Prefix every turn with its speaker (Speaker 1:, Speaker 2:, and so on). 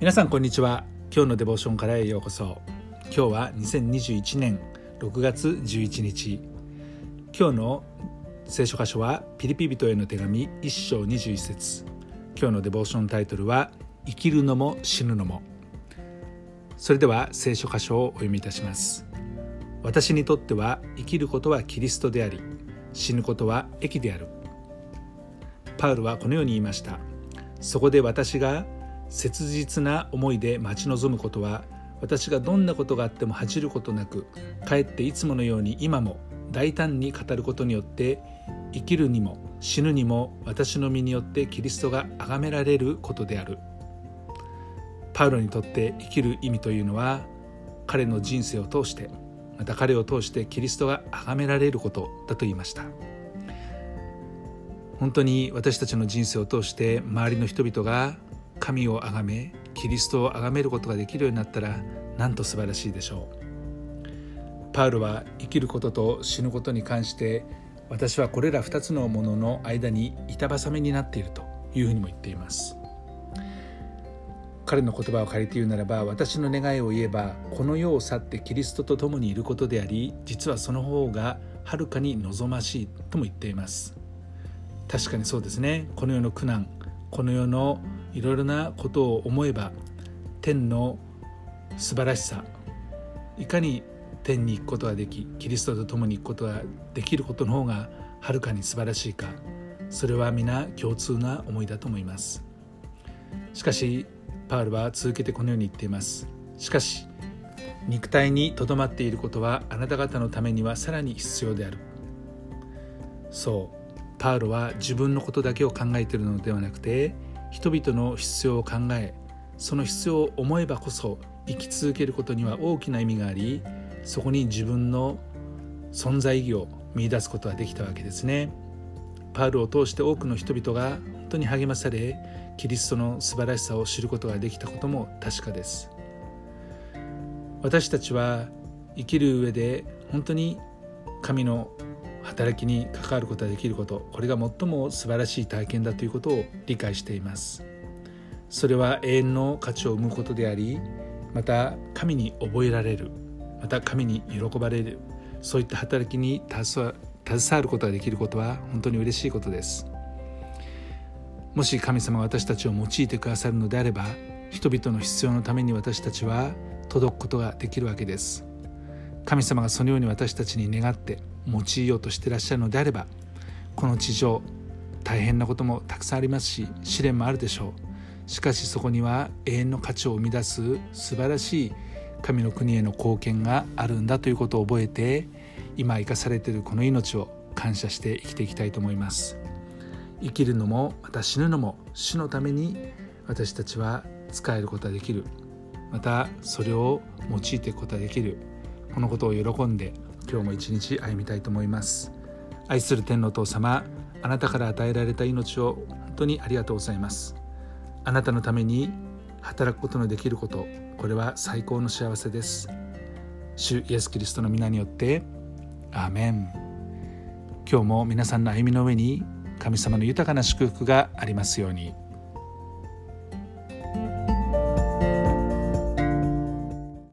Speaker 1: 皆さんこんにちは。今日のデボーションからへようこそ。今日は2021年6月11日。今日の聖書箇所はピリピ人への手紙1章21節。今日のデボーションタイトルは生きるのも死ぬのも。それでは聖書箇所をお読みいたします。私にとっては生きることはキリストであり死ぬことは益である。パウルはこのように言いました。そこで私が切実な思いで待ち望むことは私がどんなことがあっても恥じることなくかえっていつものように今も大胆に語ることによって生きるにも死ぬにも私の身によってキリストが崇められることである。パウロにとって生きる意味というのは彼の人生を通してまた彼を通してキリストが崇められることだと言いました。本当に私たちの人生を通して周りの人々が神を崇めキリストを崇めることができるようになったらなんと素晴らしいでしょう。パウロは生きることと死ぬことに関して私はこれら2つのものの間に板挟みになっているというふうにも言っています。彼の言葉を借りて言うならば私の願いを言えばこの世を去ってキリストと共にいることであり実はその方がはるかに望ましいとも言っています。確かにそうですね。この世の苦難この世のいろいろなことを思えば天の素晴らしさいかに天に行くことができキリストと共に行くことができることの方がはるかに素晴らしいかそれは皆共通な思いだと思います。しかしパウルは続けてこのように言っています。しかし肉体にとどまっていることはあなた方のためにはさらに必要である。そうパウロは自分のことだけを考えているのではなくて人々の必要を考えその必要を思えばこそ生き続けることには大きな意味がありそこに自分の存在意義を見いだすことができたわけですね。パウルを通して多くの人々が本当に励まされキリストの素晴らしさを知ることができたことも確かです。私たちは生きる上で本当に神の働きに関わることができることこれが最も素晴らしい体験だということを理解しています。それは永遠の価値を生むことでありまた神に覚えられるまた神に喜ばれるそういった働きに携わることができることは本当に嬉しいことです。もし神様が私たちを用いてくださるのであれば人々の必要のために私たちは届くことができるわけです。神様がそのように私たちに願って用いようとしていらっしゃるのであればこの地上大変なこともたくさんありますし試練もあるでしょう。しかしそこには永遠の価値を生み出す素晴らしい神の国への貢献があるんだということを覚えて今生かされているこの命を感謝して生きていきたいと思います。生きるのもまた死ぬのも死のために私たちは使えることができる。またそれを用いていくことができる。このことを喜んで今日も一日歩みたいと思います。愛する天の父様あなたから与えられた命を本当にありがとうございます。あなたのために働くことのできることこれは最高の幸せです。主イエス・キリストの皆によってアーメン。今日も皆さんの歩みの上に神様の豊かな祝福がありますように。